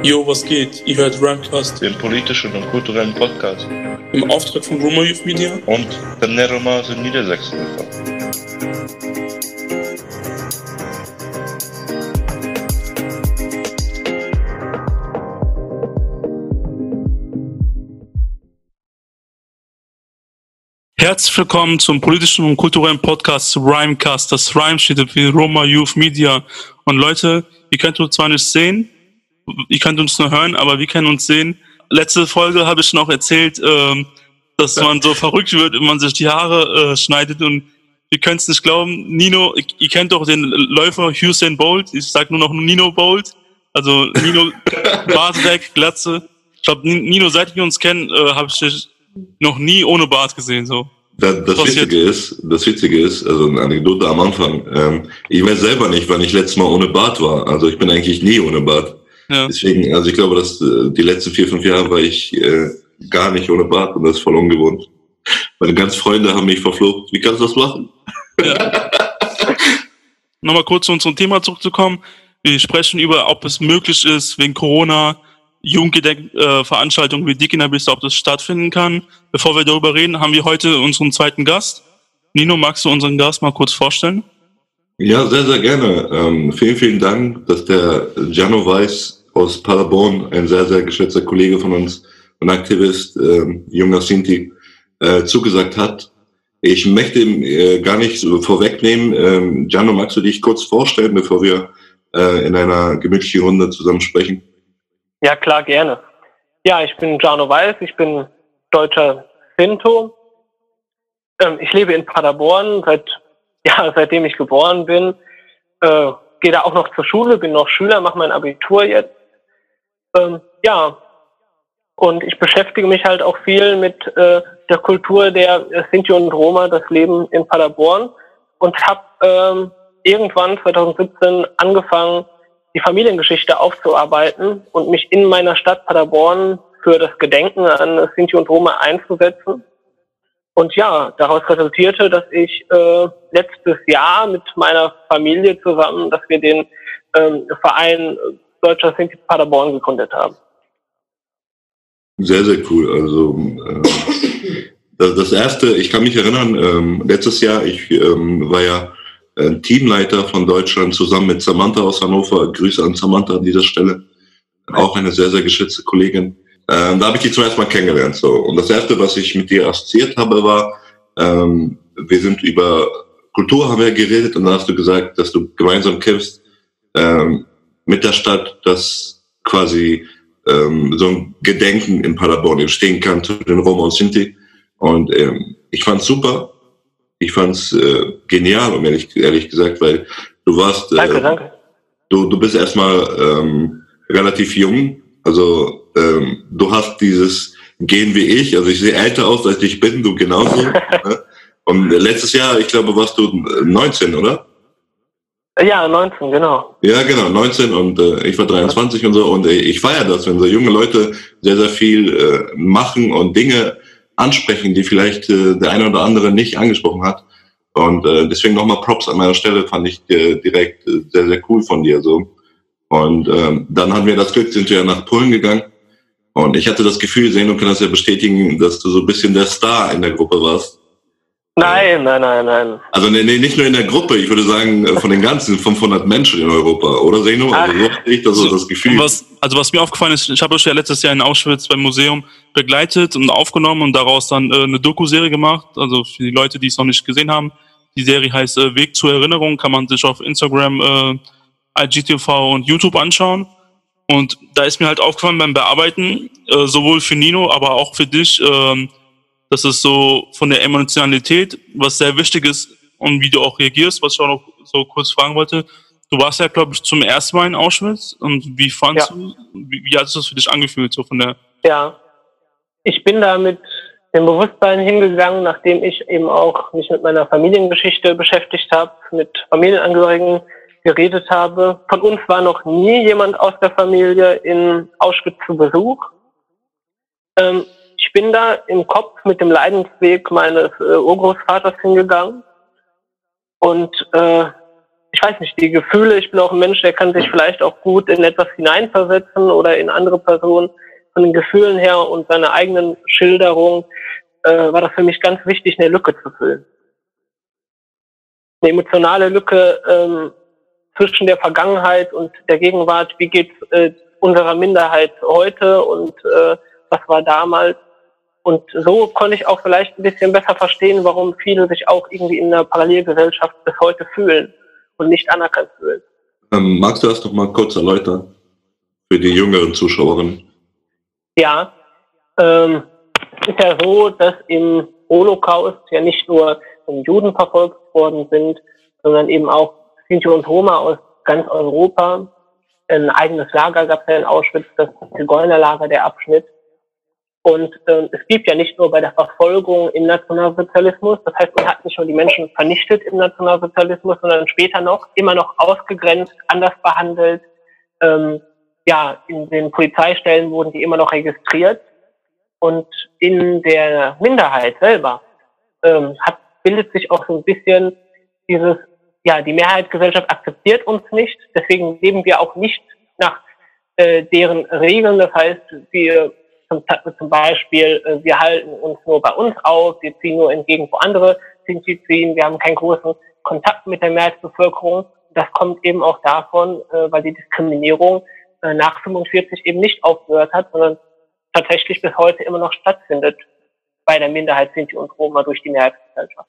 Jo, was geht? Ihr hört Ramcast, den politischen und kulturellen Podcast im Auftrag von Roma Youth Media und der Neromas in Niedersachsen. Herzlich willkommen zum politischen und kulturellen Podcast Rhymecast. Das Rhyme steht für Roma Youth Media. Und Leute, ihr könnt uns zwar nicht sehen, ihr könnt uns nur hören, aber wir können uns sehen. Letzte Folge habe ich noch erzählt, ähm, dass man so verrückt wird, wenn man sich die Haare äh, schneidet und ihr könnt es nicht glauben. Nino, ihr kennt doch den Läufer Usain Bolt. Ich sag nur noch Nino Bolt. Also Nino Bart weg, Glatze. Ich glaube, Nino, seit wir uns kennen, äh, habe ich dich noch nie ohne Bart gesehen. So. Das, das Witzige ist, das Witzige ist, also eine Anekdote am Anfang. Ähm, ich weiß selber nicht, wann ich letztes Mal ohne Bart war. Also ich bin eigentlich nie ohne Bart. Ja. Deswegen, also ich glaube, dass äh, die letzten vier, fünf Jahre war ich äh, gar nicht ohne Bart und das ist voll ungewohnt. Meine ganzen Freunde haben mich verflucht. Wie kannst du das machen? Ja. Nochmal kurz zu unserem Thema zurückzukommen. Wir sprechen über, ob es möglich ist, wegen Corona Jugendgedenkveranstaltungen äh, wie Dickinabis, ob das stattfinden kann. Bevor wir darüber reden, haben wir heute unseren zweiten Gast. Nino, magst du unseren Gast mal kurz vorstellen? Ja, sehr, sehr gerne. Ähm, vielen, vielen Dank, dass der Gianno Weiß aus Paderborn, ein sehr, sehr geschätzter Kollege von uns, ein Aktivist, ähm, junger Sinti, äh, zugesagt hat. Ich möchte äh, gar nicht so vorwegnehmen. Ähm, Gianno, magst du dich kurz vorstellen, bevor wir äh, in einer gemütlichen Runde zusammen sprechen? Ja, klar, gerne. Ja, ich bin Jano Weiß, ich bin deutscher Sinto. Ähm, ich lebe in Paderborn, seit, ja, seitdem ich geboren bin. Äh, Gehe da auch noch zur Schule, bin noch Schüler, mache mein Abitur jetzt. Ähm, ja, und ich beschäftige mich halt auch viel mit äh, der Kultur der Sinti und Roma, das Leben in Paderborn. Und habe ähm, irgendwann 2017 angefangen, die Familiengeschichte aufzuarbeiten und mich in meiner Stadt Paderborn für das Gedenken an Sinti und Roma einzusetzen. Und ja, daraus resultierte, dass ich äh, letztes Jahr mit meiner Familie zusammen, dass wir den ähm, Verein Deutscher Sinti Paderborn gegründet haben. Sehr, sehr cool. Also äh, das, erste, ich kann mich erinnern, ähm, letztes Jahr, ich ähm, war ja äh, Teamleiter von Deutschland zusammen mit Samantha aus Hannover. Grüße an Samantha an dieser Stelle. Auch eine sehr, sehr geschätzte Kollegin. Ähm, da habe ich die zum ersten Mal kennengelernt. So. Und das erste, was ich mit dir assoziiert habe, war, ähm, wir sind über Kultur haben wir geredet und dann hast du gesagt, dass du gemeinsam kämpfst ähm, mit der Stadt, dass quasi ähm, so ein Gedenken in Paderborn entstehen kann zu den Roma und Sinti. Und ähm, ich fand super, ich fand's äh, genial, um ehrlich, ehrlich gesagt, weil du warst. Äh, danke, danke. Du, du bist erstmal ähm, relativ jung. Also ähm, du hast dieses Gehen wie ich. Also ich sehe älter aus, als ich bin, du genauso. ne? Und letztes Jahr, ich glaube, warst du 19, oder? Ja, 19, genau. Ja, genau, 19 und äh, ich war 23 und so. Und äh, ich feiere das, wenn so junge Leute sehr, sehr viel äh, machen und Dinge ansprechen, die vielleicht äh, der eine oder andere nicht angesprochen hat. Und äh, deswegen nochmal Props an meiner Stelle, fand ich äh, direkt äh, sehr, sehr cool von dir so. Und ähm, dann hatten wir das Glück, sind wir ja nach Polen gegangen. Und ich hatte das Gefühl, Seno kann das ja bestätigen, dass du so ein bisschen der Star in der Gruppe warst. Nein, nein, nein, nein. Also nee, nee, nicht nur in der Gruppe, ich würde sagen äh, von den ganzen 500 Menschen in Europa, oder Seno? Also so hatte ich das, so das Gefühl. Was, also was mir aufgefallen ist, ich habe euch ja letztes Jahr in Auschwitz beim Museum begleitet und aufgenommen und daraus dann äh, eine Doku-Serie gemacht. Also für die Leute, die es noch nicht gesehen haben. Die Serie heißt äh, Weg zur Erinnerung, kann man sich auf Instagram, äh, IGTV und YouTube anschauen. Und da ist mir halt aufgefallen beim Bearbeiten, äh, sowohl für Nino, aber auch für dich, äh, dass es so von der Emotionalität, was sehr wichtig ist und wie du auch reagierst, was ich auch noch so kurz fragen wollte. Du warst ja, glaube ich, zum ersten Mal in Auschwitz und wie fandst ja. du, wie, wie hat es das für dich angefühlt, so von der? Ja, ich bin da mit dem Bewusstsein hingegangen, nachdem ich eben auch mich mit meiner Familiengeschichte beschäftigt habe, mit Familienangehörigen geredet habe. Von uns war noch nie jemand aus der Familie in Auschwitz zu Besuch. Ähm, ich bin da im Kopf mit dem Leidensweg meines äh, Urgroßvaters hingegangen und äh, ich weiß nicht, die Gefühle, ich bin auch ein Mensch, der kann sich vielleicht auch gut in etwas hineinversetzen oder in andere Personen von den Gefühlen her und seiner eigenen Schilderung, äh, war das für mich ganz wichtig, eine Lücke zu füllen. Eine emotionale Lücke ähm, zwischen der Vergangenheit und der Gegenwart. Wie geht's äh, unserer Minderheit heute und äh, was war damals? Und so konnte ich auch vielleicht ein bisschen besser verstehen, warum viele sich auch irgendwie in einer Parallelgesellschaft bis heute fühlen und nicht anerkannt fühlen. Ähm, magst du das noch mal kurz erläutern für die jüngeren Zuschauerinnen? Ja, ähm, ist ja so, dass im Holocaust ja nicht nur Juden verfolgt worden sind, sondern eben auch Sinti und Roma aus ganz Europa. Ein eigenes Lager gab es ja in Auschwitz, das Zigeunerlager, der Abschnitt. Und äh, es gibt ja nicht nur bei der Verfolgung im Nationalsozialismus, das heißt, man hat nicht nur die Menschen vernichtet im Nationalsozialismus, sondern später noch immer noch ausgegrenzt, anders behandelt. Ähm, ja, in den Polizeistellen wurden die immer noch registriert. Und in der Minderheit selber ähm, hat, bildet sich auch so ein bisschen dieses, ja, die Mehrheitsgesellschaft akzeptiert uns nicht, deswegen leben wir auch nicht nach äh, deren Regeln. Das heißt, wir zum, Beispiel, äh, wir halten uns nur bei uns auf, wir ziehen nur entgegen, wo andere Sinti ziehen, wir haben keinen großen Kontakt mit der Mehrheitsbevölkerung. Das kommt eben auch davon, äh, weil die Diskriminierung äh, nach 45 eben nicht aufgehört hat, sondern tatsächlich bis heute immer noch stattfindet bei der Minderheit Sinti und Roma durch die Mehrheitsgesellschaft.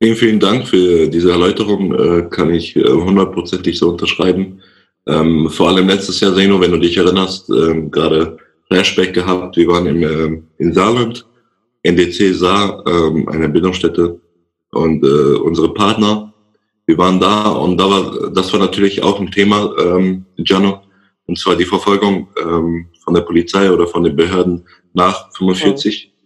Vielen, vielen Dank für diese Erläuterung. Kann ich hundertprozentig so unterschreiben. Ähm, vor allem letztes Jahr, Seno, wenn du dich erinnerst, ähm, gerade Flashback gehabt. Wir waren im, äh, in Saarland, NDC Saar, ähm, eine Bildungsstätte und äh, unsere Partner. Wir waren da und da war, das war natürlich auch ein Thema, ähm, Gianno, und zwar die Verfolgung ähm, von der Polizei oder von den Behörden nach 45. Mhm.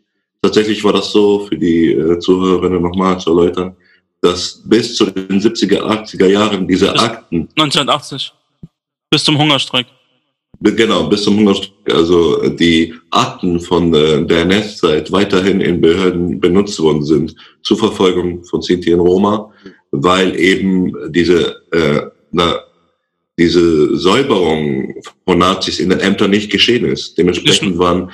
Tatsächlich war das so, für die äh, Zuhörerinnen nochmal zu erläutern, dass bis zu den 70er, 80er Jahren diese bis Akten. 1980. Bis zum Hungerstreik. Genau, bis zum Hungerstreik. Also die Akten von äh, der NS-Zeit weiterhin in Behörden benutzt worden sind zur Verfolgung von Sinti und Roma, weil eben diese, äh, na, diese Säuberung von Nazis in den Ämtern nicht geschehen ist. Dementsprechend waren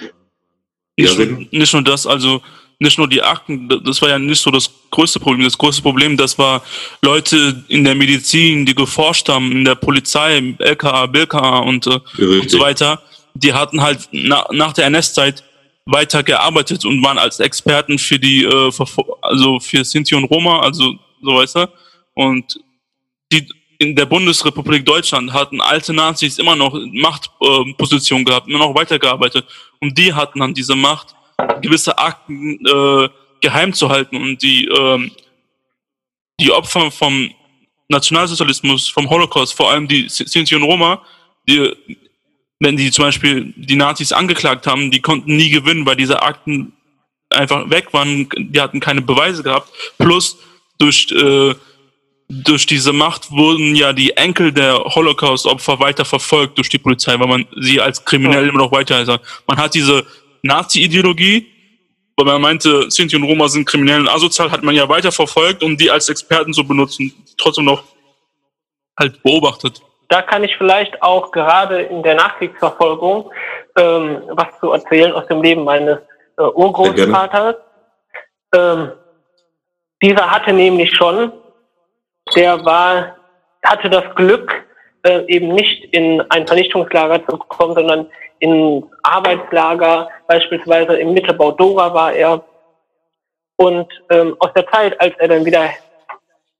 nicht, ja, nicht nur das, also nicht nur die Akten, das war ja nicht so das größte Problem. Das größte Problem, das war Leute in der Medizin, die geforscht haben, in der Polizei, LKA, BLKA und, äh, und so weiter. Die hatten halt na, nach der NS-Zeit weiter gearbeitet und waren als Experten für die, äh, also für Sinti und Roma, also so weißt du. Und die in der Bundesrepublik Deutschland hatten alte Nazis immer noch Machtpositionen äh, gehabt, immer noch weitergearbeitet. Und die hatten dann diese Macht, gewisse Akten äh, geheim zu halten und die, äh, die Opfer vom Nationalsozialismus, vom Holocaust, vor allem die Sinti und Roma, die, wenn die zum Beispiel die Nazis angeklagt haben, die konnten nie gewinnen, weil diese Akten einfach weg waren, die hatten keine Beweise gehabt. Plus durch äh, durch diese Macht wurden ja die Enkel der Holocaust-Opfer weiter verfolgt durch die Polizei, weil man sie als kriminell immer noch weiter. Man hat diese Nazi-Ideologie, weil man meinte, Sinti und Roma sind kriminell und asozial, hat man ja weiter verfolgt und die als Experten so benutzen, trotzdem noch halt beobachtet. Da kann ich vielleicht auch gerade in der Nachkriegsverfolgung ähm, was zu erzählen aus dem Leben meines äh, Urgroßvaters. Ähm, dieser hatte nämlich schon der war, hatte das Glück, äh, eben nicht in ein Vernichtungslager zu kommen, sondern in Arbeitslager, beispielsweise im Mittelbau Dora war er. Und ähm, aus der Zeit, als er dann wieder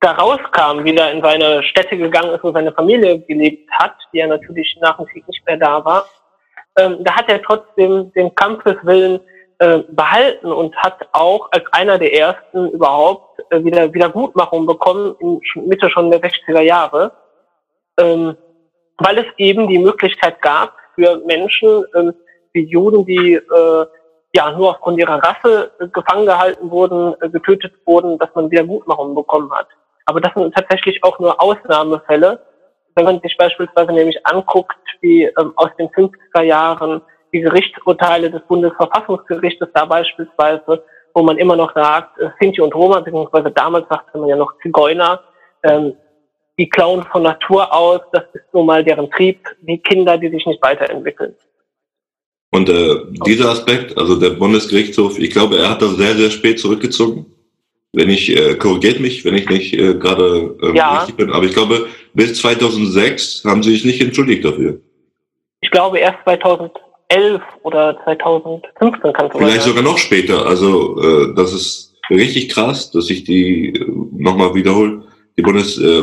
da rauskam, wieder in seine Städte gegangen ist, wo seine Familie gelebt hat, die ja natürlich nach dem Krieg nicht mehr da war, ähm, da hat er trotzdem den Kampfeswillen äh, behalten und hat auch als einer der ersten überhaupt äh, wieder Wiedergutmachung bekommen in Mitte schon der 60er Jahre, ähm, weil es eben die Möglichkeit gab für Menschen ähm, wie Juden, die äh, ja nur aufgrund ihrer Rasse äh, gefangen gehalten wurden, äh, getötet wurden, dass man Wiedergutmachung bekommen hat. Aber das sind tatsächlich auch nur Ausnahmefälle. Wenn man sich beispielsweise nämlich anguckt, wie ähm, aus den 50er Jahren die Gerichtsurteile des Bundesverfassungsgerichtes da beispielsweise, wo man immer noch sagt, äh, Sinti und Roma, beziehungsweise damals sagte man ja noch Zigeuner, ähm, die klauen von Natur aus, das ist nun mal deren Trieb, wie Kinder, die sich nicht weiterentwickeln. Und äh, dieser Aspekt, also der Bundesgerichtshof, ich glaube, er hat das sehr, sehr spät zurückgezogen. Wenn ich, äh, korrigiert mich, wenn ich nicht äh, gerade ähm, Ja. richtig bin, aber ich glaube, bis 2006 haben sie sich nicht entschuldigt dafür. Ich glaube erst 2011 oder 2015 kann es Vielleicht sogar noch später. Also äh, das ist richtig krass, dass sich die äh, nochmal wiederholt, die Bundes, äh,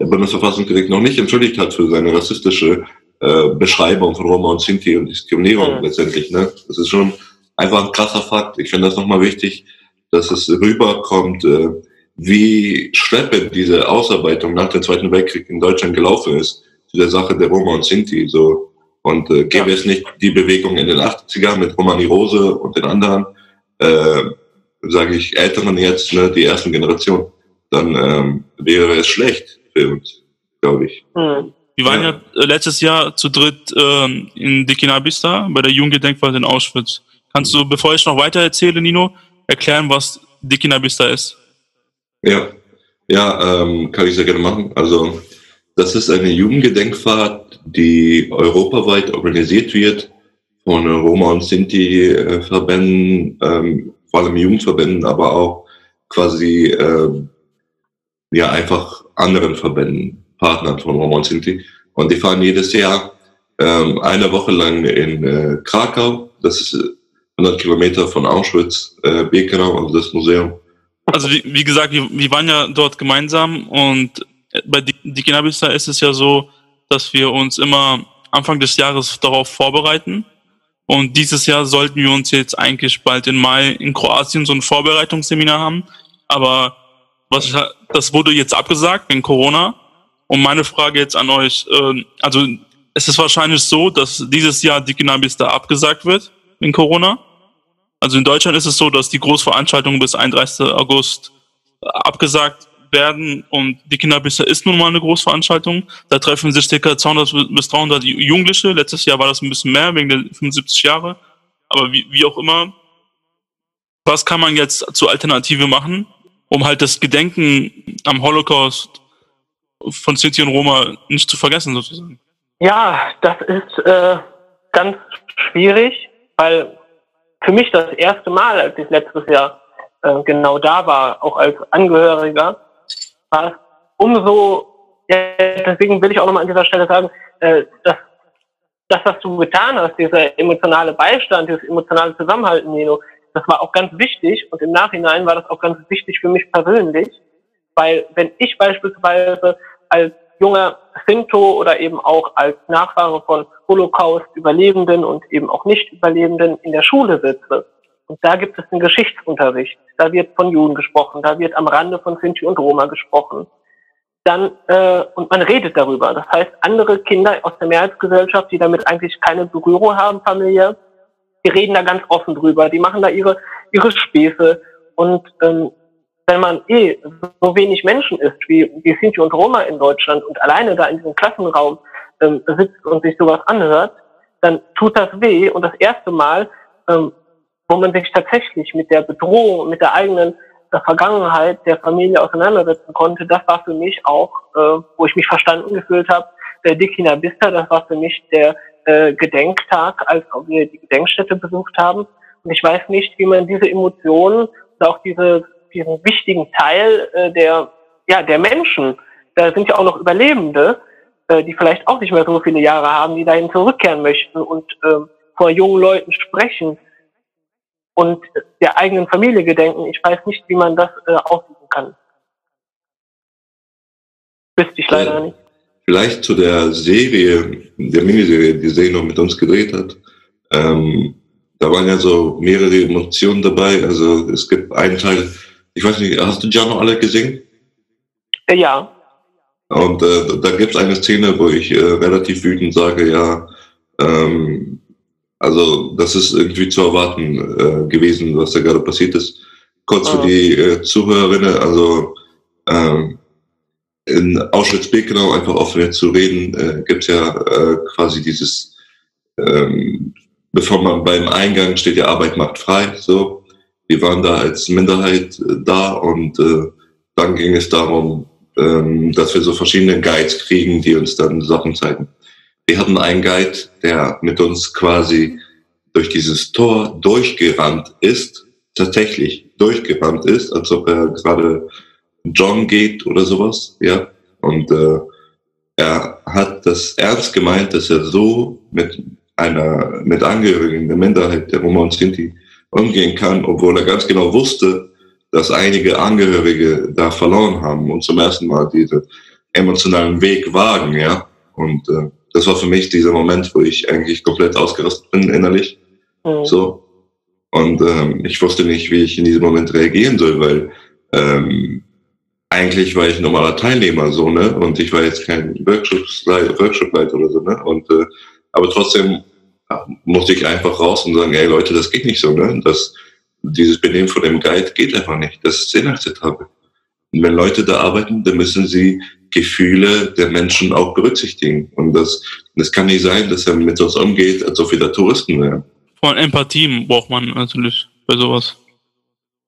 der Bundesverfassungsgericht noch nicht entschuldigt hat für seine rassistische äh, Beschreibung von Roma und Sinti und Diskriminierung Mhm. letztendlich. Ne? Das ist schon einfach ein krasser Fakt. Ich finde das nochmal wichtig, dass es rüberkommt, äh, wie schleppend diese Ausarbeitung nach dem Zweiten Weltkrieg in Deutschland gelaufen ist, zu der Sache der Roma und Sinti. So. Und äh, gäbe Ja. es nicht die Bewegung in den 80ern mit Romani Rose und den anderen, äh, sage ich, Älteren jetzt, ne, die ersten Generation, dann ähm, wäre es schlecht für uns, glaube ich. Hm. Wir waren Ja. ja, äh, letztes Jahr zu dritt ähm, in Dikinabista bei der Jugendgedenkfahrt in Auschwitz. Kannst du, bevor ich noch weiter erzähle, Nino, erklären, was Dikinabista ist? Ja, ja, ähm, kann ich sehr gerne machen. Also das ist eine Jugendgedenkfahrt, die europaweit organisiert wird von Roma und Sinti-Verbänden, ähm, vor allem Jugendverbänden, aber auch quasi ähm, ja einfach anderen Verbänden, Partnern von Roma und Sinti. Und die fahren jedes Jahr ähm, eine Woche lang in äh, Krakau. Das ist äh, 100 Kilometer von Auschwitz, äh, Birkenau, also das Museum. Also wie, wie gesagt, wir, wir waren ja dort gemeinsam und bei Di- Dikinabista ist es ja so, dass wir uns immer Anfang des Jahres darauf vorbereiten. Und dieses Jahr sollten wir uns jetzt eigentlich bald im Mai in Kroatien so ein Vorbereitungsseminar haben. Aber was das wurde jetzt abgesagt wegen Corona. Und meine Frage jetzt an euch, ähm, also es ist wahrscheinlich so, dass dieses Jahr Dikinabista abgesagt wird wegen Corona. Also in Deutschland ist es so, dass die Großveranstaltungen bis 31. August äh, abgesagt werden und die Kinderbisse ist nun mal eine Großveranstaltung. Da treffen sich ca. 200 bis 300 Ju- Jugendliche. Letztes Jahr war das ein bisschen mehr wegen der 75 Jahre. Aber wie, wie auch immer, was kann man jetzt zur Alternative machen, um halt das Gedenken am Holocaust von Sinti und Roma nicht zu vergessen sozusagen? Ja, das ist äh, ganz schwierig, weil für mich das erste Mal, als ich letztes Jahr äh, genau da war, auch als Angehöriger, war es umso, ja, deswegen will ich auch nochmal an dieser Stelle sagen, äh, dass das, was du getan hast, dieser emotionale Beistand, dieses emotionale Zusammenhalten, Nino, das war auch ganz wichtig und im Nachhinein war das auch ganz wichtig für mich persönlich, weil wenn ich beispielsweise als junger Sinto oder eben auch als Nachfahre von Holocaust-Überlebenden und eben auch Nicht-Überlebenden in der Schule sitze. Und da gibt es einen Geschichtsunterricht. Da wird von Juden gesprochen, da wird am Rande von Sinti und Roma gesprochen. Dann, äh, und man redet darüber. Das heißt, andere Kinder aus der Mehrheitsgesellschaft, die damit eigentlich keine Berührung haben, familiär, die reden da ganz offen drüber. Die machen da ihre, ihre Späße. Und ähm, wenn man eh so wenig Menschen ist, wie, wie Sinti und Roma in Deutschland und alleine da in diesem Klassenraum ähm, sitzt und sich sowas anhört, dann tut das weh. Und das erste Mal, ähm, wo man sich tatsächlich mit der Bedrohung, mit der eigenen der Vergangenheit der Familie auseinandersetzen konnte, das war für mich auch, äh, wo ich mich verstanden gefühlt habe, der Dikina Bista, das war für mich der äh, Gedenktag, als wir die Gedenkstätte besucht haben. Und ich weiß nicht, wie man diese Emotionen und auch diese, diesen wichtigen Teil äh, der, ja, der Menschen, da sind ja auch noch Überlebende, äh, die vielleicht auch nicht mehr so viele Jahre haben, die dahin zurückkehren möchten und äh, vor jungen Leuten sprechen und der eigenen Familie gedenken. Ich weiß nicht, wie man das äh, ausüben kann. Wüsste ich leider Ja. nicht. Vielleicht zu der Serie, der Miniserie, die Zeno mit uns gedreht hat. Ähm, da waren ja so mehrere Emotionen dabei. Also es gibt einen Teil, ich weiß nicht, hast du Giano alle gesehen? Äh, ja, Und äh, da gibt es eine Szene, wo ich äh, relativ wütend sage, ja, ähm, also das ist irgendwie zu erwarten äh, gewesen, was da gerade passiert ist. Kurz für Ah. die äh, Zuhörerinnen, also ähm, in Auschwitz-Birkenau einfach offen zu reden, äh, gibt ja äh, quasi dieses, ähm, bevor man beim Eingang steht, die Arbeit macht frei. So, wir waren da als Minderheit äh, da und äh, dann ging es darum, ähm, dass wir so verschiedene Guides kriegen, die uns dann Sachen zeigen. Wir hatten einen Guide, der mit uns quasi durch dieses Tor durchgerannt ist, tatsächlich durchgerannt ist, als ob er gerade John geht oder sowas, ja. Und äh, er hat das ernst gemeint, dass er so mit einer, mit Angehörigen der Minderheit der Roma und Sinti umgehen kann, obwohl er ganz genau wusste, dass einige Angehörige da verloren haben und zum ersten Mal diesen emotionalen Weg wagen, ja. Und äh, das war für mich dieser Moment, wo ich eigentlich komplett ausgerastet bin innerlich. Mhm. So. Und ähm, ich wusste nicht, wie ich in diesem Moment reagieren soll, weil ähm, eigentlich war ich normaler Teilnehmer so, ne? Und ich war jetzt kein Workshopleiter Workshop oder so, ne? Und äh, aber trotzdem musste ich einfach raus und sagen, ey Leute, das geht nicht so, ne? Das, dieses Benehmen von dem Guide geht einfach nicht. Das ist inakzeptabel. Und wenn Leute da arbeiten, dann müssen sie Gefühle der Menschen auch berücksichtigen. Und das, das kann nicht sein, dass er mit uns umgeht, als ob wir da Touristen wären. Von Empathie braucht man natürlich bei sowas.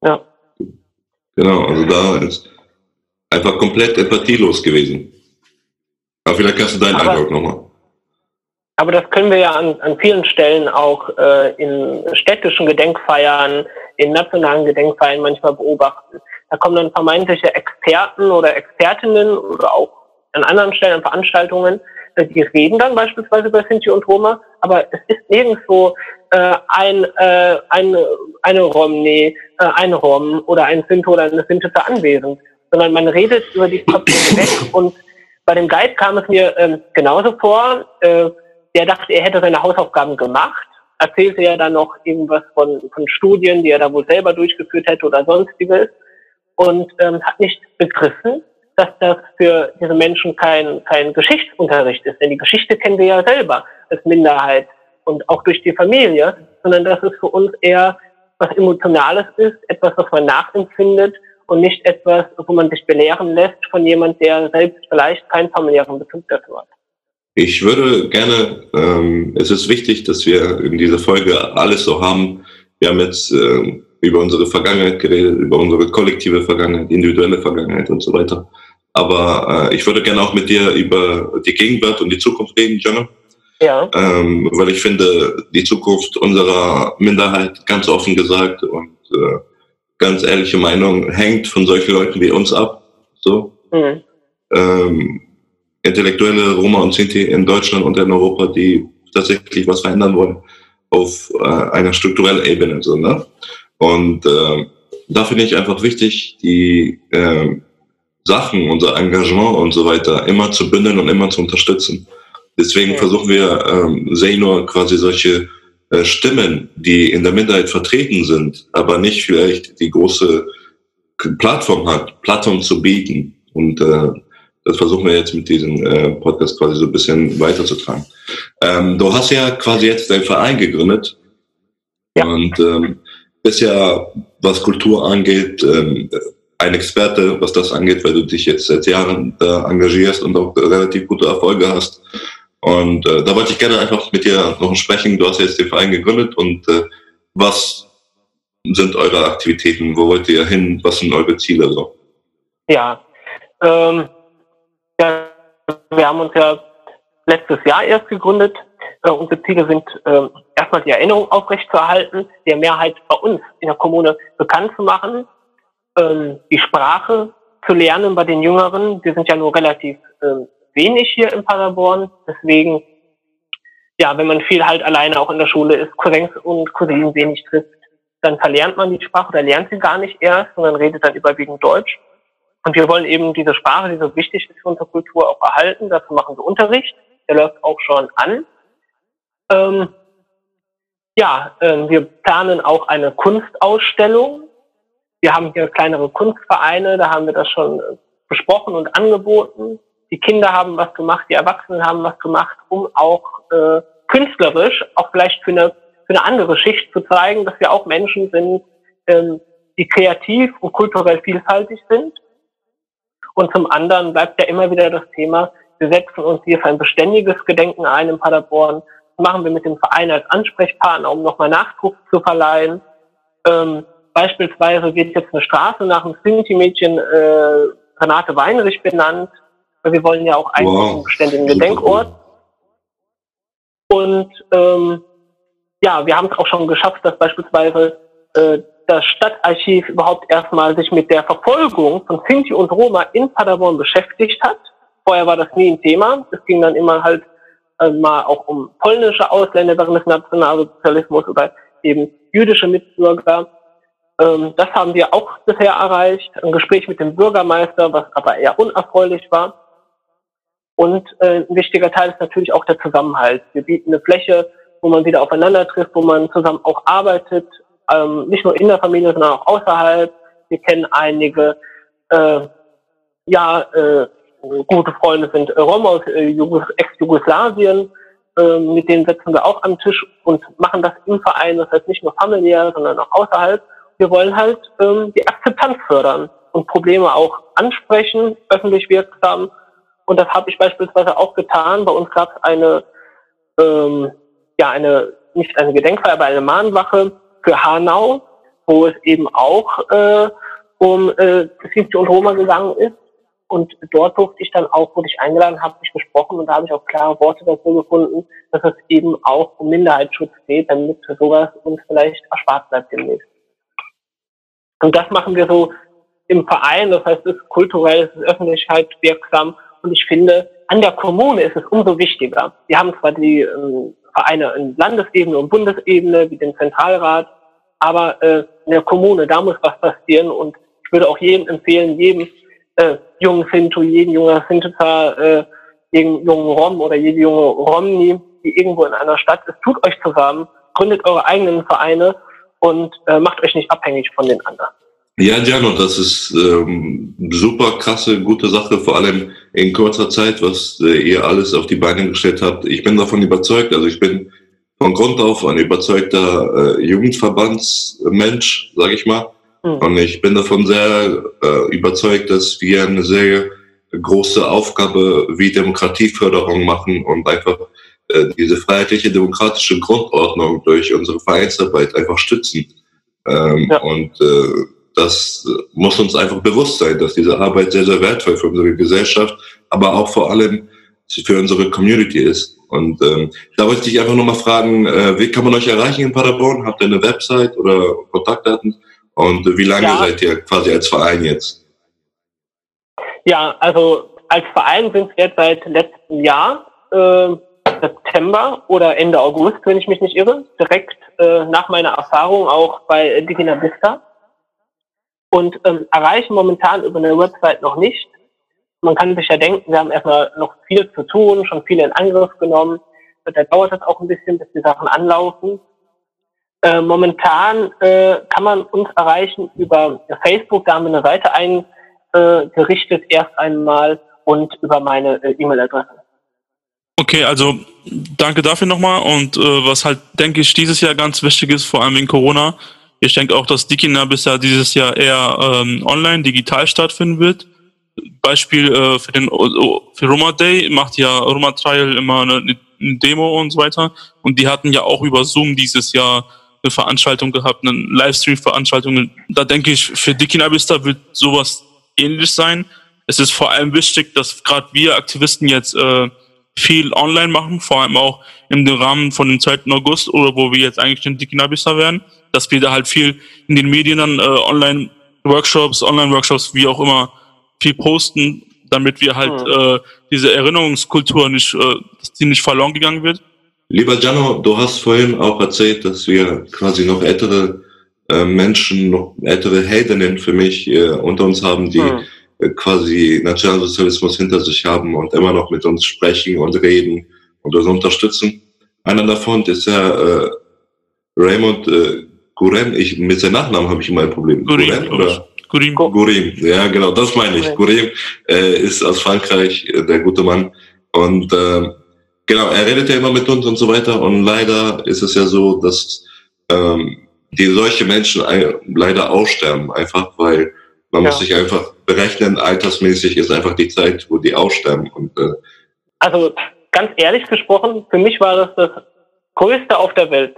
Ja. Genau, also da ist einfach komplett empathielos gewesen. Aber vielleicht kannst du deinen Aber Eindruck nochmal. Aber das können wir ja an, an vielen Stellen auch äh, in städtischen Gedenkfeiern, in nationalen Gedenkfeiern manchmal beobachten. Da kommen dann vermeintliche Experten oder Expertinnen oder auch an anderen Stellen, an Veranstaltungen, äh, die reden dann beispielsweise über Sinti und Roma, aber es ist nirgendwo äh, ein, äh, ein, eine Romney, äh, ein Rom oder ein Sinto oder eine Sintete anwesend, sondern man redet über die Köpfe weg und bei dem Guide kam es mir ähm, genauso vor, äh, der dachte, er hätte seine Hausaufgaben gemacht, erzählte ja dann noch irgendwas von, von Studien, die er da wohl selber durchgeführt hätte oder sonstiges. Und ähm, hat nicht begriffen, dass das für diese Menschen kein, kein Geschichtsunterricht ist. Denn die Geschichte kennen wir ja selber als Minderheit und auch durch die Familie, sondern dass es für uns eher was Emotionales ist, etwas, was man nachempfindet und nicht etwas, wo man sich belehren lässt von jemand, der selbst vielleicht keinen familiären Bezug dazu hat. Ich würde gerne, ähm, es ist wichtig, dass wir in dieser Folge alles so haben. Wir haben jetzt äh, über unsere Vergangenheit geredet, über unsere kollektive Vergangenheit, individuelle Vergangenheit und so weiter. Aber äh, ich würde gerne auch mit dir über die Gegenwart und die Zukunft reden, Jana. Ja. Ähm, weil ich finde, die Zukunft unserer Minderheit, ganz offen gesagt und äh, ganz ehrliche Meinung, hängt von solchen Leuten wie uns ab. So. Mhm. Ähm, Intellektuelle Roma und Sinti in Deutschland und in Europa, die tatsächlich was verändern wollen auf äh, einer strukturellen Ebene. So, ne? Und äh, da finde ich einfach wichtig, die äh, Sachen, unser Engagement und so weiter immer zu bündeln und immer zu unterstützen. Deswegen ja. versuchen wir, ähm, Seinor quasi solche Stimmen, die in der Minderheit vertreten sind, aber nicht vielleicht die große Plattform hat, Plattform zu bieten. Und äh, das versuchen wir jetzt mit diesem äh, Podcast quasi so ein bisschen weiterzutragen. Ähm, du hast ja quasi jetzt deinen Verein gegründet. Ja. Und ähm, bist ja, was Kultur angeht, ähm, ein Experte, was das angeht, weil du dich jetzt seit Jahren da engagierst und auch relativ gute Erfolge hast. Und äh, da wollte ich gerne einfach mit dir noch sprechen. Du hast jetzt den Verein gegründet und äh, was sind eure Aktivitäten? Wo wollt ihr hin? Was sind eure Ziele so? Ja, ähm, ja, wir haben uns ja letztes Jahr erst gegründet. Äh, unsere Ziele sind äh, erstmal die Erinnerung aufrechtzuerhalten, der Mehrheit bei uns in der Kommune bekannt zu machen, ähm, die Sprache zu lernen bei den Jüngeren. Wir sind ja nur relativ äh, wenig hier in Paderborn, deswegen ja, wenn man viel halt alleine auch in der Schule ist, Cousins und Cousinen wenig trifft, dann verlernt man die Sprache oder lernt sie gar nicht erst, sondern redet dann überwiegend Deutsch. Und wir wollen eben diese Sprache, die so wichtig ist für unsere Kultur, auch erhalten. Dazu machen wir Unterricht. Der läuft auch schon an. Ähm, ja, äh, wir planen auch eine Kunstausstellung. Wir haben hier kleinere Kunstvereine, da haben wir das schon besprochen und angeboten. Die Kinder haben was gemacht, die Erwachsenen haben was gemacht, um auch äh, künstlerisch, auch vielleicht für eine, für eine andere Schicht zu zeigen, dass wir auch Menschen sind, ähm, die kreativ und kulturell vielfältig sind und zum anderen bleibt ja immer wieder das Thema, wir setzen uns hier für ein beständiges Gedenken ein in Paderborn. Das machen wir mit dem Verein als Ansprechpartner, um nochmal Nachdruck zu verleihen. Ähm, beispielsweise wird jetzt eine Straße nach einem Sinti-Mädchen äh, Renate Weinrich benannt. Wir wollen ja auch eigentlich wow. einen beständigen Gedenkort. Und ähm, ja, wir haben es auch schon geschafft, dass beispielsweise äh, das Stadtarchiv überhaupt erstmal sich mit der Verfolgung von Sinti und Roma in Paderborn beschäftigt hat. Vorher war das nie ein Thema. Es ging dann immer halt äh, mal auch um polnische Ausländer während des Nationalsozialismus oder eben jüdische Mitbürger. Ähm, das haben wir auch bisher erreicht. Ein Gespräch mit dem Bürgermeister, was aber eher unerfreulich war. Und äh, ein wichtiger Teil ist natürlich auch der Zusammenhalt. Wir bieten eine Fläche, wo man wieder aufeinander trifft, wo man zusammen auch arbeitet, ähm, nicht nur in der Familie, sondern auch außerhalb. Wir kennen einige, äh, ja, äh, gute Freunde sind Roma aus äh, Ex-Jugoslawien, äh, mit denen setzen wir auch am Tisch und machen das im Verein, das heißt nicht nur familiär, sondern auch außerhalb. Wir wollen halt ähm, die Akzeptanz fördern und Probleme auch ansprechen, öffentlich wirksam. Und das habe ich beispielsweise auch getan. Bei uns gab es eine, ähm, ja, eine, nicht eine Gedenkfeier, aber eine Mahnwache für Hanau, wo es eben auch äh, um äh, Sinti und Roma gegangen ist. Und dort durfte ich dann auch, wurde ich eingeladen, habe mich gesprochen und da habe ich auch klare Worte dazu gefunden, dass es eben auch um Minderheitsschutz geht, damit sowas uns vielleicht erspart bleibt demnächst. Und das machen wir so im Verein, das heißt, es ist kulturell, es ist Öffentlichkeit wirksam und ich finde, an der Kommune ist es umso wichtiger. Wir haben zwar die ähm, Vereine in Landesebene und Bundesebene, wie den Zentralrat, aber äh, in der Kommune, da muss was passieren und ich würde auch jedem empfehlen, jedem äh, jungen Sintu, jeden jungen Sintuza, äh, jeden jungen Rom oder jede junge Romni, die irgendwo in einer Stadt ist, tut euch zusammen, gründet eure eigenen Vereine und äh, macht euch nicht abhängig von den anderen. Ja, Giano, das ist ähm, super krasse, gute Sache, vor allem in kurzer Zeit, was äh, ihr alles auf die Beine gestellt habt. Ich bin davon überzeugt, also ich bin von Grund auf ein überzeugter äh, Jugendverbandsmensch, sage ich mal. Mhm. Und ich bin davon sehr äh, überzeugt, dass wir eine sehr große Aufgabe wie Demokratieförderung machen und einfach äh, diese freiheitliche demokratische Grundordnung durch unsere Vereinsarbeit einfach stützen. Ähm, ja. Und äh, das muss uns einfach bewusst sein, dass diese Arbeit sehr, sehr wertvoll für unsere Gesellschaft, aber auch vor allem für unsere Community ist. Und ähm, da wollte ich dich einfach nochmal fragen, äh, wie kann man euch erreichen in Paderborn? Habt ihr eine Website oder Kontaktdaten? Und wie lange ja. seid ihr quasi als Verein jetzt? Ja, also als Verein sind wir jetzt seit letztem Jahr, äh, September oder Ende August, wenn ich mich nicht irre, direkt äh, nach meiner Erfahrung auch bei Digina Vista und ähm, erreichen momentan über eine Website noch nicht. Man kann sich ja denken, wir haben erstmal noch viel zu tun, schon viele in Angriff genommen. Da dauert es auch ein bisschen, bis die Sachen anlaufen. Äh, momentan äh, kann man uns erreichen über Facebook, da haben wir eine Seite eingerichtet erst einmal und über meine äh, E-Mail-Adresse. Okay, also danke dafür nochmal und äh, was halt, denke ich, dieses Jahr ganz wichtig ist, vor allem wegen Corona, ich denke auch, dass Dikina bisher dieses Jahr eher ähm, online, digital stattfinden wird. Beispiel äh, für den für Roma Day macht ja Roma Trial immer eine, eine Demo und so weiter. Und die hatten ja auch über Zoom dieses Jahr eine Veranstaltung gehabt, eine Livestream-Veranstaltung. Da denke ich, für Dikina Vista wird sowas ähnlich sein. Es ist vor allem wichtig, dass gerade wir Aktivisten jetzt äh, viel online machen, vor allem auch im Rahmen von dem 2. August oder wo wir jetzt eigentlich in Dikina Vista werden dass wir da halt viel in den Medien dann äh, online Workshops, Online-Workshops, wie auch immer, viel posten, damit wir halt mhm. äh, diese Erinnerungskultur nicht, äh, dass die nicht verloren gegangen wird. Lieber Gianno, du hast vorhin auch erzählt, dass wir quasi noch ältere äh, Menschen, noch ältere Heldinnen für mich äh, unter uns haben, die mhm. äh, quasi Nationalsozialismus hinter sich haben und immer noch mit uns sprechen und reden und uns unterstützen. Einer davon ist ja äh, Raymond äh, Gurem, ich, mit seinem Nachnamen habe ich immer ein Problem. Gurim, Gurem, oder? Gurim. Gurim, ja genau, das meine ich. Gurim äh, ist aus Frankreich, äh, der gute Mann. Und äh, genau, er redet ja immer mit uns und so weiter. Und leider ist es ja so, dass ähm, die solche Menschen leider aussterben, einfach weil man ja. muss sich einfach berechnen, altersmäßig ist einfach die Zeit, wo die aussterben. Und, äh, also ganz ehrlich gesprochen, für mich war das das Größte auf der Welt.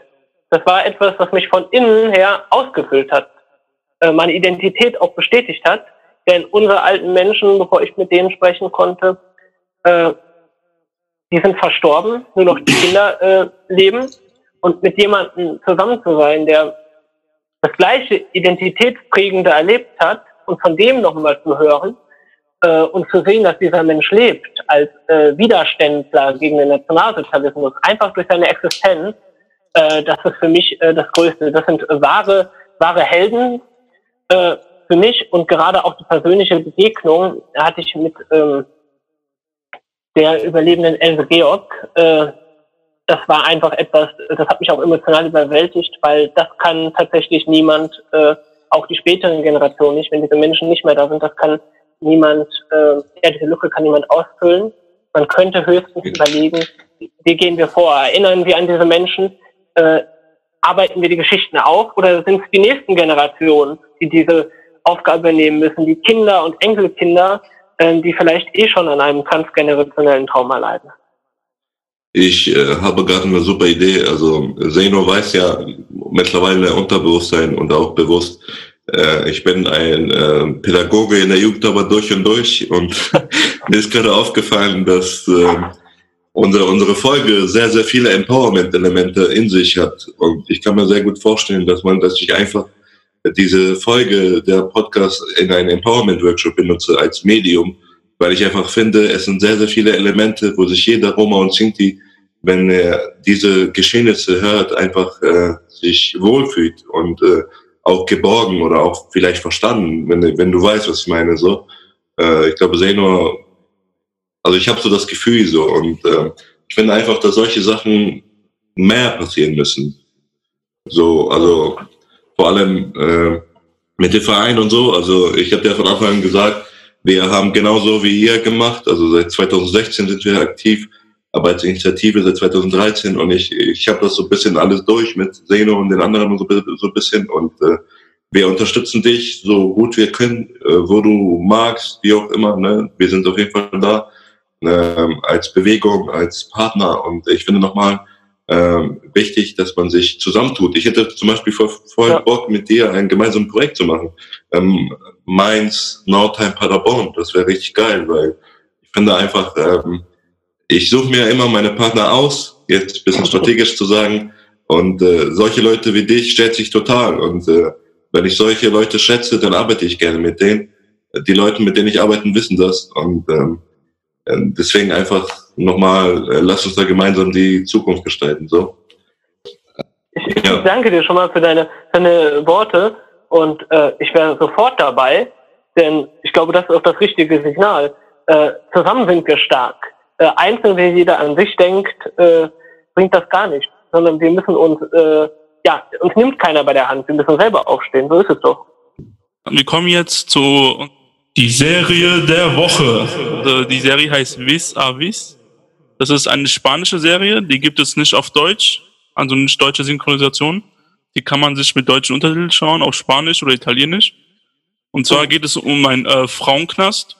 Das war etwas, was mich von innen her ausgefüllt hat, äh, meine Identität auch bestätigt hat. Denn unsere alten Menschen, bevor ich mit denen sprechen konnte, äh, die sind verstorben, nur noch die Kinder äh, leben. Und mit jemandem zusammen zu sein, der das gleiche Identitätsprägende erlebt hat und von dem nochmal zu hören äh, und zu sehen, dass dieser Mensch lebt als äh, Widerständler gegen den Nationalsozialismus, einfach durch seine Existenz, äh, das ist für mich äh, das Größte. Das sind wahre, wahre Helden äh, für mich und gerade auch die persönliche Begegnung hatte ich mit ähm, der überlebenden Else Georg. Äh, das war einfach etwas, das hat mich auch emotional überwältigt, weil das kann tatsächlich niemand, äh, auch die späteren Generationen nicht, wenn diese Menschen nicht mehr da sind, das kann niemand, äh, ja, diese Lücke kann niemand ausfüllen. Man könnte höchstens überlegen, wie gehen wir vor? Erinnern wir an diese Menschen? Äh, arbeiten wir die Geschichten auf oder sind es die nächsten Generationen, die diese Aufgabe nehmen müssen, die Kinder und Enkelkinder, äh, die vielleicht eh schon an einem transgenerationellen Trauma leiden? Ich äh, habe gerade eine super Idee. Also Zeno weiß ja mittlerweile Unterbewusstsein und auch bewusst, äh, ich bin ein äh, Pädagoge in der Jugend, aber durch und durch. Und mir ist gerade aufgefallen, dass äh, unsere, unsere Folge sehr, sehr viele Empowerment-Elemente in sich hat. Und ich kann mir sehr gut vorstellen, dass man, dass ich einfach diese Folge der Podcast in einen Empowerment-Workshop benutze als Medium, weil ich einfach finde, es sind sehr, sehr viele Elemente, wo sich jeder Roma und Sinti, wenn er diese Geschehnisse hört, einfach äh, sich wohlfühlt und äh, auch geborgen oder auch vielleicht verstanden, wenn, wenn du weißt, was ich meine. So, äh, ich glaube, Seno, also ich habe so das Gefühl so und äh, ich finde einfach, dass solche Sachen mehr passieren müssen. So, also vor allem äh, mit dem Verein und so. Also ich habe ja von Anfang an gesagt, wir haben genauso wie ihr gemacht. Also seit 2016 sind wir aktiv, aber als Initiative seit 2013 und ich, ich habe das so ein bisschen alles durch mit Seno und den anderen so, so ein bisschen und äh, wir unterstützen dich so gut wir können, äh, wo du magst, wie auch immer. Ne? Wir sind auf jeden Fall da äh, als Bewegung, als Partner und ich finde nochmal, ähm, wichtig, dass man sich zusammentut. Ich hätte zum Beispiel voll, voll ja. Bock, mit dir ein gemeinsames Projekt zu machen. Ähm, Mainz, Nordheim, Paderborn, das wäre richtig geil, weil ich finde einfach, ähm, ich suche mir immer meine Partner aus, jetzt ein bisschen strategisch zu sagen, und äh, solche Leute wie dich stellt sich total. Und äh, wenn ich solche Leute schätze, dann arbeite ich gerne mit denen. Die Leute, mit denen ich arbeite, wissen das. Und ähm, äh, deswegen einfach nochmal, äh, lass uns da gemeinsam die Zukunft gestalten. So. Ich, ja. danke dir schon mal für deine, deine Worte und äh, ich wäre sofort dabei, denn ich glaube, das ist auch das richtige Signal. Äh, zusammen sind wir stark. Äh, einzeln, wie jeder an sich denkt, äh, bringt das gar nicht, sondern wir müssen uns, äh, ja, uns nimmt keiner bei der Hand, wir müssen selber aufstehen, so ist es doch. Wir kommen jetzt zu die Serie der Woche. Die Serie heißt Vis a Vis. Das ist eine spanische Serie, die gibt es nicht auf Deutsch, also nicht deutsche Synchronisation. Die kann man sich mit deutschen Untertiteln schauen, auf Spanisch oder Italienisch. Und zwar geht es um einen äh, Frauenknast.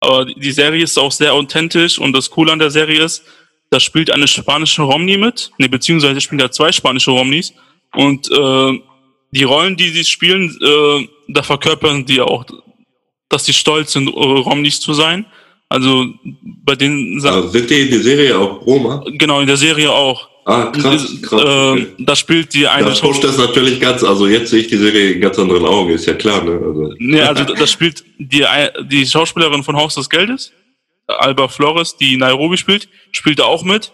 Aber die Serie ist auch sehr authentisch und das Coole an der Serie ist, da spielt eine spanische Romney mit, ne, beziehungsweise spielen da zwei spanische Romneys. Und äh, die Rollen, die sie spielen, äh, da verkörpern die auch, dass sie stolz sind, Romneys zu sein. Also bei den Sachen. Also sind die in der Serie auch Roma? Genau, in der Serie auch. Ah, krass, krass. Äh, Da spielt die eine. Das pusht das natürlich ganz, also jetzt sehe ich die Serie in ganz anderen Augen, ist ja klar, ne? Also. Nee, also das spielt die, die Schauspielerin von Haus des Geldes, Alba Flores, die Nairobi spielt, spielt da auch mit.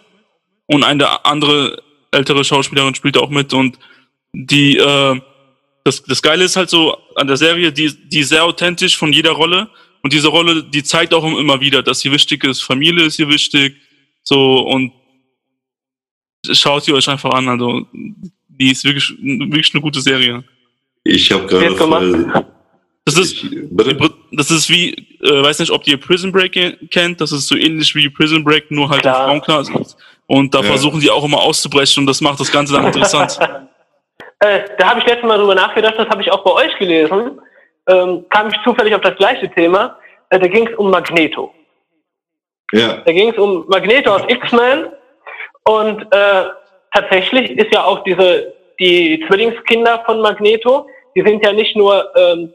Und eine andere ältere Schauspielerin spielt auch mit und die, äh, das, das Geile ist halt so an der Serie, die, die ist sehr authentisch von jeder Rolle und diese Rolle, die zeigt auch immer wieder, dass sie wichtig ist. Familie ist hier wichtig. So, und schaut sie euch einfach an. Also, die ist wirklich, wirklich eine gute Serie. Ich habe gerade voll. Das ist, das ist wie, äh, weiß nicht, ob ihr Prison Break kennt. Das ist so ähnlich wie Prison Break, nur halt Klar. Frauenknast. Und da ja. versuchen die auch immer auszubrechen und das macht das Ganze dann interessant. äh, da habe ich letztes Mal drüber nachgedacht, das habe ich auch bei euch gelesen ähm, kam ich zufällig auf das gleiche Thema. Äh, da ging es um Magneto. Ja. Da ging es um Magneto aus X-Men und äh, tatsächlich ist ja auch diese die Zwillingskinder von Magneto, die sind ja nicht nur ähm,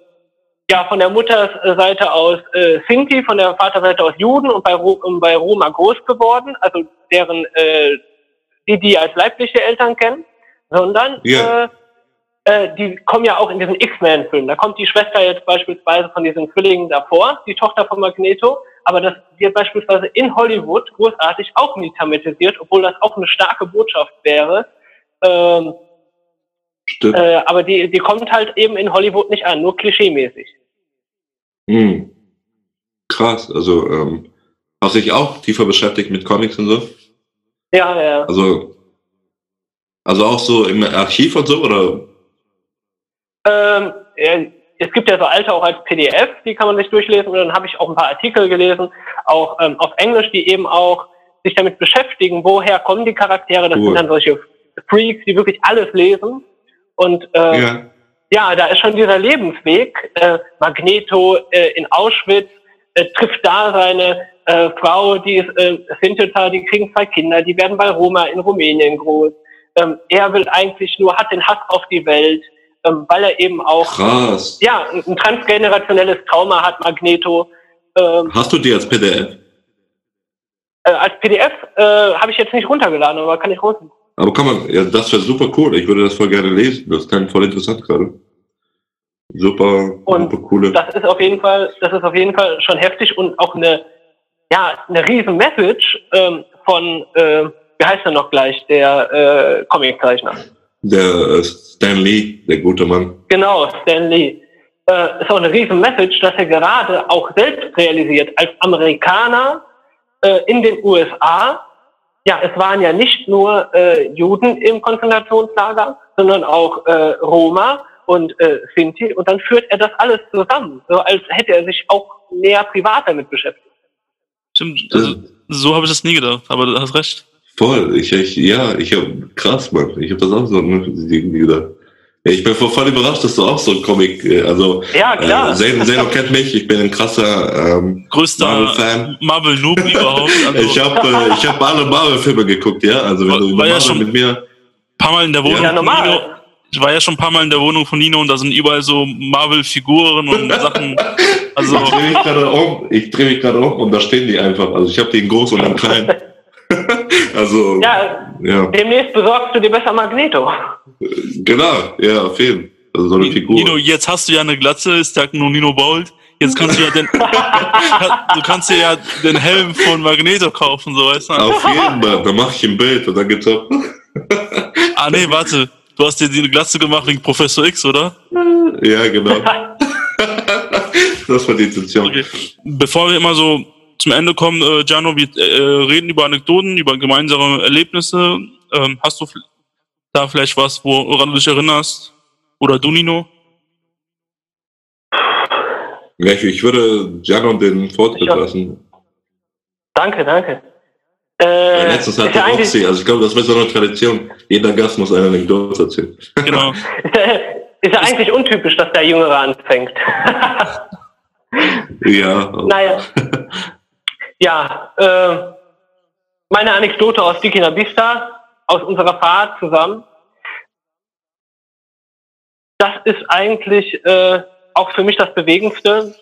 ja, von der Mutterseite aus äh, Sinti, von der Vaterseite aus Juden und bei, und bei Roma groß geworden, also deren, äh, die die als leibliche Eltern kennen, sondern Ja. äh, äh, die kommen ja auch in diesen X-Men-Film. Da kommt die Schwester jetzt beispielsweise von diesen Zwillingen davor, die Tochter von Magneto, aber das wird beispielsweise in Hollywood großartig auch nie thematisiert, obwohl das auch eine starke Botschaft wäre. Ähm, Stimmt. äh, aber die, die kommt halt eben in Hollywood nicht an, nur klischeemäßig. Hm. Krass, also ähm, hast du dich auch tiefer beschäftigt mit Comics und so? Ja, ja. Also, also auch so im Archiv und so, oder? Ähm, äh, es gibt ja so alte auch als PDF, die kann man sich durchlesen und dann habe ich auch ein paar Artikel gelesen, auch ähm, auf Englisch, die eben auch sich damit beschäftigen, woher kommen die Charaktere. Das Cool. sind dann solche Freaks, die wirklich alles lesen. Und äh, ja. Ja. da ist schon dieser Lebensweg. Äh, Magneto äh, in Auschwitz äh, trifft da seine äh, Frau, die ist äh, die kriegen zwei Kinder, die werden bei Roma in Rumänien groß. Ähm, er will eigentlich nur, hat den Hass auf die Welt, ähm, weil er eben auch Krass. ja, ein, transgenerationelles Trauma hat, Magneto. Ähm, Hast du die als PDF? äh, als PDF äh, habe ich jetzt nicht runtergeladen, aber kann ich runter. Aber kann man, ja, das wäre super cool. Ich würde das voll gerne lesen. Das klingt voll interessant gerade. Super, Und super coole. Das ist auf jeden Fall, das ist auf jeden Fall schon heftig und auch eine, ja, eine riesen Message ähm, von, äh, wie heißt er noch gleich, der äh, Comiczeichner. Der äh, Stan Lee, der gute Mann. Genau, Stan Lee. Äh, ist auch eine riesen Message, dass er gerade auch selbst realisiert, als Amerikaner äh, in den USA, ja, es waren ja nicht nur äh, Juden im Konzentrationslager, sondern auch äh, Roma und äh, Sinti und dann führt er das alles zusammen, so als hätte er sich auch näher privat damit beschäftigt. Stimmt, also, so habe ich das nie gedacht, aber du hast recht. Voll. Ich, ich ja, ich hab, krass, Mann. Ich habe das auch so ne, irgendwie gedacht. Ja, ich bin voll, voll überrascht, dass du auch so ein Comic, äh, also Ja, klar. Äh, Zeno, Zeno kennt mich, ich bin ein krasser ähm, Größter Marvel-Fan. Marvel-Noob überhaupt. Also, Ich habe äh, ich hab alle Marvel-Filme geguckt, ja. Also wenn War- du über war ja Marvel schon- mit mir. paar Mal in der Wohnung Ja, normal. Nino. Ich war ja schon ein paar Mal in der Wohnung von Nino und da sind überall so Marvel-Figuren und Sachen. Also, Ich drehe mich gerade um, ich drehe mich gerade um und da stehen die einfach. Also ich habe die in groß und in klein. also Ja, ja, demnächst besorgst du dir besser Magneto. genau, ja, auf jeden Fall. Also so eine Figur. Nino, jetzt hast du ja eine Glatze, ist ja nur Nino Bold. Jetzt kannst du ja den, du kannst dir ja den Helm von Magneto kaufen, so weißt du. Auf jeden Fall, da mache ich ein Bild und dann geht's ab. Ah, nee, warte. Du hast dir die Glatze gemacht wegen Professor X, oder? Ja, genau. Das war die Intention. Okay. Bevor wir immer so zum Ende kommen, äh, Giano, wir äh, reden über Anekdoten, über gemeinsame Erlebnisse. Ähm, hast du da vielleicht was, woran du dich erinnerst? Oder du, Nino? Ja, ich, ich würde Janon den Vortritt Ja. lassen. Danke, danke. Äh, letztens ist, hatte ja eigentlich, Roxy, also ich glaube, das wäre so eine Tradition. Jeder Gast muss eine Anekdote erzählen. Genau. ist, ja, ist ja eigentlich untypisch, dass der Jüngere anfängt. Ja, naja. Ja, äh, meine Anekdote aus Dikina Bista, aus unserer Fahrt zusammen. Das ist eigentlich äh, auch für mich das Bewegendste.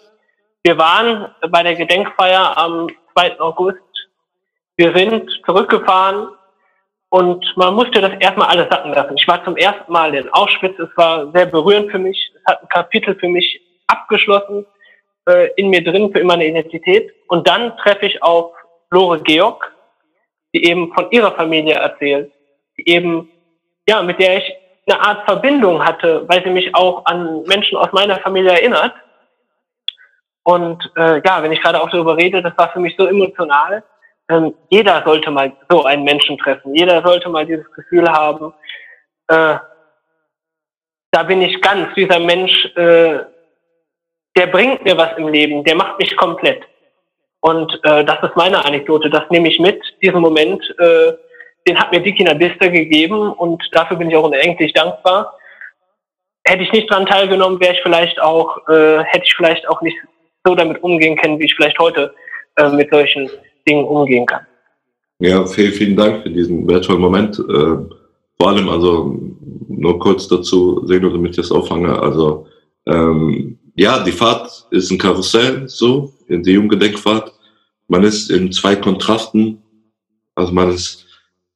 Wir waren bei der Gedenkfeier am 2. August. Wir sind zurückgefahren und man musste das erstmal alles sacken lassen. Ich war zum ersten Mal in Auschwitz. Es war sehr berührend für mich. Es hat ein Kapitel für mich abgeschlossen, äh, in mir drin für immer eine Identität. Und dann treffe ich auf Lore Georg, die eben von ihrer Familie erzählt, die eben, ja, mit der ich eine Art Verbindung hatte, weil sie mich auch an Menschen aus meiner Familie erinnert. Und äh, ja, wenn ich gerade auch darüber rede, das war für mich so emotional. Ähm, jeder sollte mal so einen Menschen treffen. Jeder sollte mal dieses Gefühl haben, äh, da bin ich ganz, dieser Mensch, äh, der bringt mir was im Leben, der macht mich komplett. Und äh, das ist meine Anekdote, das nehme ich mit, diesen Moment, äh, den hat mir Dikina Bista gegeben und dafür bin ich auch unendlich dankbar. Hätte ich nicht dran teilgenommen, wäre ich vielleicht auch, äh, hätte ich vielleicht auch nicht so damit umgehen können, wie ich vielleicht heute äh, mit solchen Dingen umgehen kann. Ja, vielen, vielen Dank für diesen wertvollen Moment. Äh, vor allem, also nur kurz dazu, sehen damit ich das auffange. Also ähm, ja, die Fahrt ist ein Karussell, so, in die Jugendgedenkfahrt. Man ist in zwei Kontrasten. Also man ist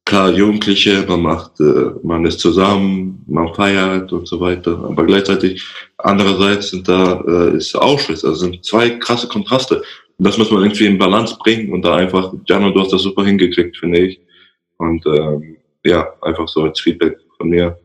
klar Jugendliche, man macht, äh, man ist zusammen, man feiert und so weiter. Aber gleichzeitig andererseits sind da äh, ist Auschwitz. Also sind zwei krasse Kontraste. Und das muss man irgendwie in Balance bringen und da einfach, Jano, du hast das super hingekriegt, finde ich. Und ähm, ja, einfach so als Feedback von mir.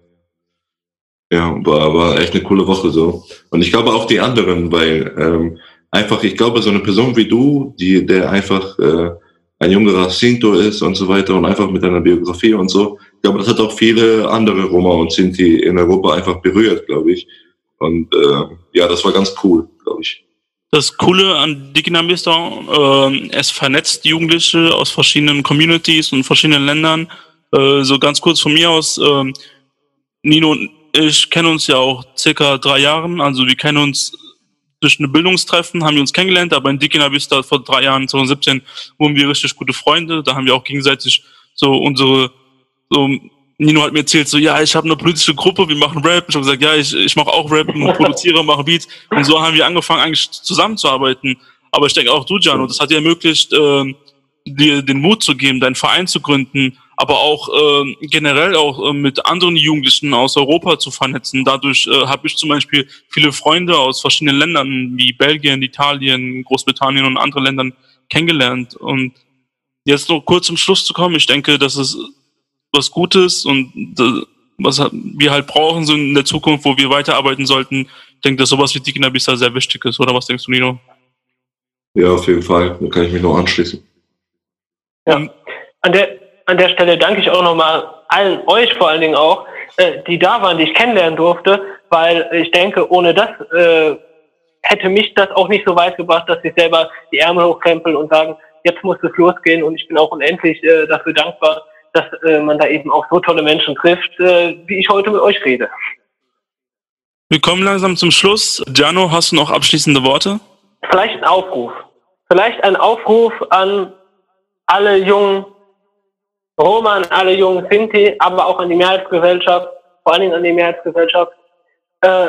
Ja, war, war echt eine coole Woche so. Und ich glaube auch die anderen, weil ähm, einfach, ich glaube, so eine Person wie du, die, der einfach äh, ein jüngerer Sinto ist und so weiter und einfach mit deiner Biografie und so, ich glaube, das hat auch viele andere Roma und Sinti in Europa einfach berührt, glaube ich. Und äh, ja, das war ganz cool, glaube ich. Das Coole an Diginamista, äh, es vernetzt Jugendliche aus verschiedenen Communities und verschiedenen Ländern. Äh, so ganz kurz von mir aus, äh, Nino und ich kennen uns ja auch circa drei Jahren, also wir kennen uns durch eine Bildungstreffen, haben wir uns kennengelernt, aber in Diginamista vor drei Jahren, 2017, wurden wir richtig gute Freunde, da haben wir auch gegenseitig so unsere so Nino hat mir erzählt, so, ja, ich habe eine politische Gruppe, wir machen Rap. Ich habe gesagt, ja, ich, ich mache auch Rap und produziere, mache Beats. Und so haben wir angefangen, eigentlich zusammenzuarbeiten. Aber ich denke auch du, Jano, das hat dir ermöglicht, äh, dir den Mut zu geben, deinen Verein zu gründen, aber auch äh, generell auch äh, mit anderen Jugendlichen aus Europa zu vernetzen. Dadurch äh, habe ich zum Beispiel viele Freunde aus verschiedenen Ländern wie Belgien, Italien, Großbritannien und anderen Ländern kennengelernt. Und jetzt noch kurz zum Schluss zu kommen, ich denke, dass es was Gutes und äh, was wir halt brauchen so in der Zukunft, wo wir weiterarbeiten sollten. Ich denke, dass sowas wie die Kinderbissa sehr wichtig ist, oder was denkst du, Nino? Ja, auf jeden Fall. Da kann ich mich nur anschließen. Ja, an der, an der Stelle danke ich auch nochmal allen euch vor allen Dingen auch, äh, die da waren, die ich kennenlernen durfte, weil ich denke, ohne das äh, hätte mich das auch nicht so weit gebracht, dass ich selber die Ärmel hochkrempel und sagen, jetzt muss es losgehen und ich bin auch unendlich äh, dafür dankbar, dass äh, man da eben auch so tolle Menschen trifft, äh, wie ich heute mit euch rede. Wir kommen langsam zum Schluss. Giano, hast du noch abschließende Worte? Vielleicht ein Aufruf. Vielleicht ein Aufruf an alle jungen Roma, an alle jungen Sinti, aber auch an die Mehrheitsgesellschaft, vor allen Dingen an die Mehrheitsgesellschaft. Äh,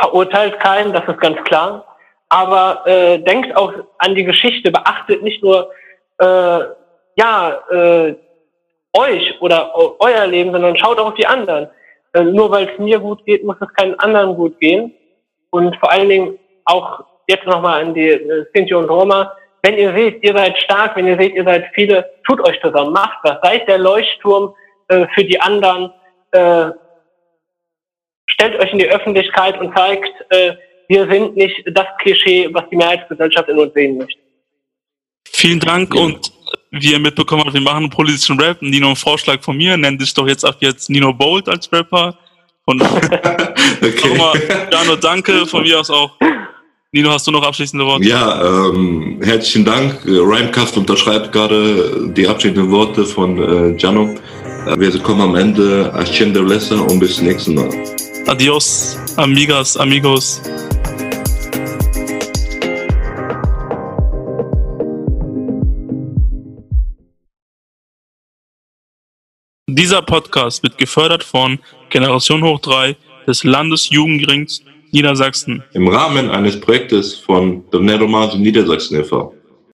verurteilt keinen, das ist ganz klar. Aber äh, denkt auch an die Geschichte, beachtet nicht nur äh, ja, äh, euch oder euer Leben, sondern schaut auch auf die anderen. Äh, nur weil es mir gut geht, muss es keinen anderen gut gehen. Und vor allen Dingen auch jetzt nochmal an die äh, Sinti und Roma. Wenn ihr seht, ihr seid stark, wenn ihr seht, ihr seid viele, tut euch zusammen, macht was, seid der Leuchtturm äh, für die anderen, äh, stellt euch in die Öffentlichkeit und zeigt, äh, wir sind nicht das Klischee, was die Mehrheitsgesellschaft in uns sehen möchte. Vielen Dank und wie ihr mitbekommen habt, wir machen politischen Rap. Nino, ein Vorschlag von mir, nennt dich doch jetzt ab jetzt Nino Bold als Rapper. Und okay. nochmal, Jano, danke von mir aus auch. Nino, hast du noch abschließende Worte? Ja, ähm, herzlichen Dank. Rhymecast unterschreibt gerade die abschließenden Worte von äh, Jano. Äh, wir kommen am Ende. Ascende Lesser und bis zum nächsten Mal. Adios, amigas, amigos. Dieser Podcast wird gefördert von Generation Hoch 3 des Landesjugendrings Niedersachsen. Im Rahmen eines Projektes von Doneromase Niedersachsen e.V.